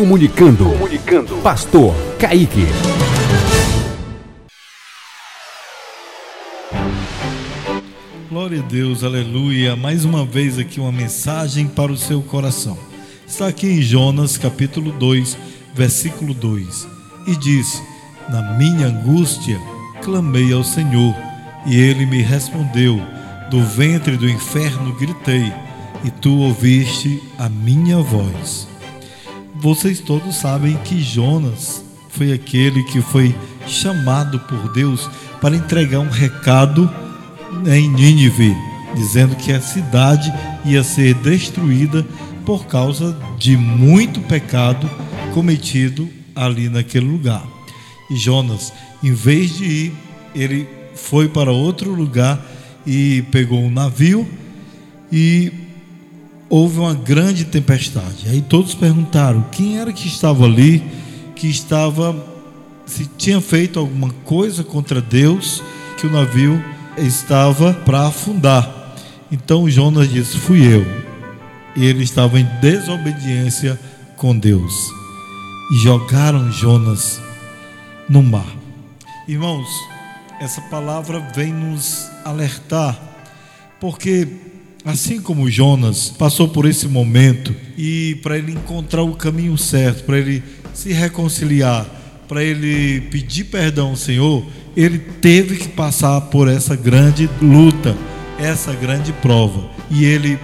Comunicando. Comunicando. Pastor Kaique. Glória a Deus, aleluia. Mais uma vez aqui uma mensagem para o seu coração. Está aqui em Jonas capítulo 2, versículo 2. E disse: Na minha angústia clamei ao Senhor, e ele me respondeu. Do ventre do inferno gritei, e tu ouviste a minha voz. Vocês todos sabem que Jonas foi aquele que foi chamado por Deus para entregar um recado em Nínive, dizendo que a cidade ia ser destruída por causa de muito pecado cometido ali naquele lugar. E Jonas, em vez de ir, ele foi para outro lugar e pegou um navio e houve uma grande tempestade. Aí todos perguntaram quem era que estava ali, que estava se tinha feito alguma coisa contra Deus, que o navio estava para afundar. Então Jonas disse: Fui eu. E ele estava em desobediência com Deus. E jogaram Jonas no mar. Irmãos, essa palavra vem nos alertar, porque assim como Jonas passou por esse momento e para ele encontrar o caminho certo, para ele se reconciliar, para ele pedir perdão ao Senhor, ele teve que passar por essa grande luta, essa grande prova. E ele,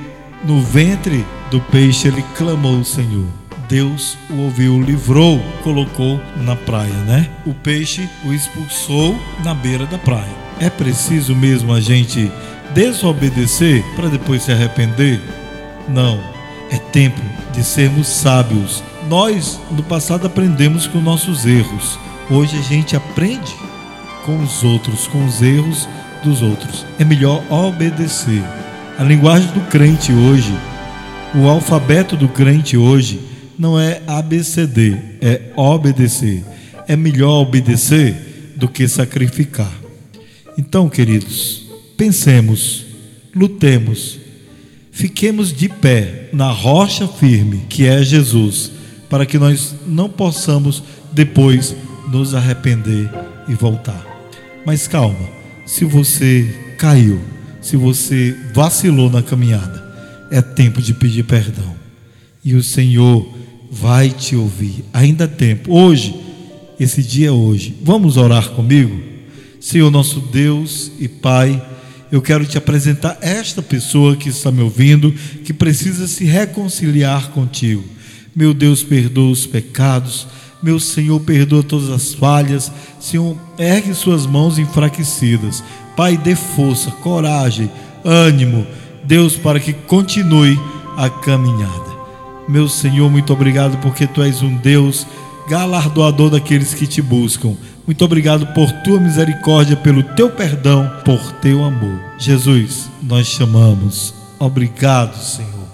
no ventre do peixe, ele clamou ao Senhor. Deus o ouviu, livrou, colocou na praia, né? O peixe o expulsou na beira da praia. É preciso mesmo a gente desobedecer para depois se arrepender? Não. É tempo de sermos sábios. Nós, no passado, aprendemos com nossos erros. Hoje a gente aprende com os outros, com os erros dos outros. É melhor obedecer. A linguagem do crente hoje, o alfabeto do crente hoje, não é ABCD, é obedecer. É melhor obedecer do que sacrificar. Então, queridos, pensemos, lutemos, fiquemos de pé na rocha firme que é Jesus, para que nós não possamos depois nos arrepender e voltar. Mas calma, se você caiu, se você vacilou na caminhada, é tempo de pedir perdão. E o Senhor vai te ouvir. Ainda há tempo. Hoje, esse dia é hoje. Vamos orar comigo? Senhor nosso Deus e Pai, eu quero te apresentar esta pessoa que está me ouvindo, que precisa se reconciliar contigo. Meu Deus, perdoa os pecados meu Senhor, perdoa todas as falhas. Senhor, ergue suas mãos enfraquecidas. Pai, dê força, coragem, ânimo. Deus, para que continue a caminhada. Meu Senhor, muito obrigado porque tu és um Deus galardoador daqueles que te buscam. Muito obrigado por tua misericórdia, pelo teu perdão, por teu amor. Jesus, nós chamamos. Obrigado, Senhor.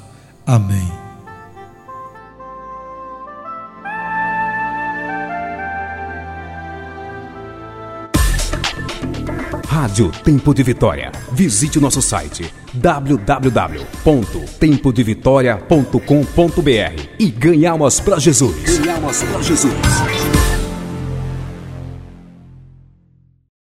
Amém. Rádio Tempo de Vitória. Visite o nosso site www.tempodevitória.com.br e ganhamos para Jesus. Ganhamos para Jesus.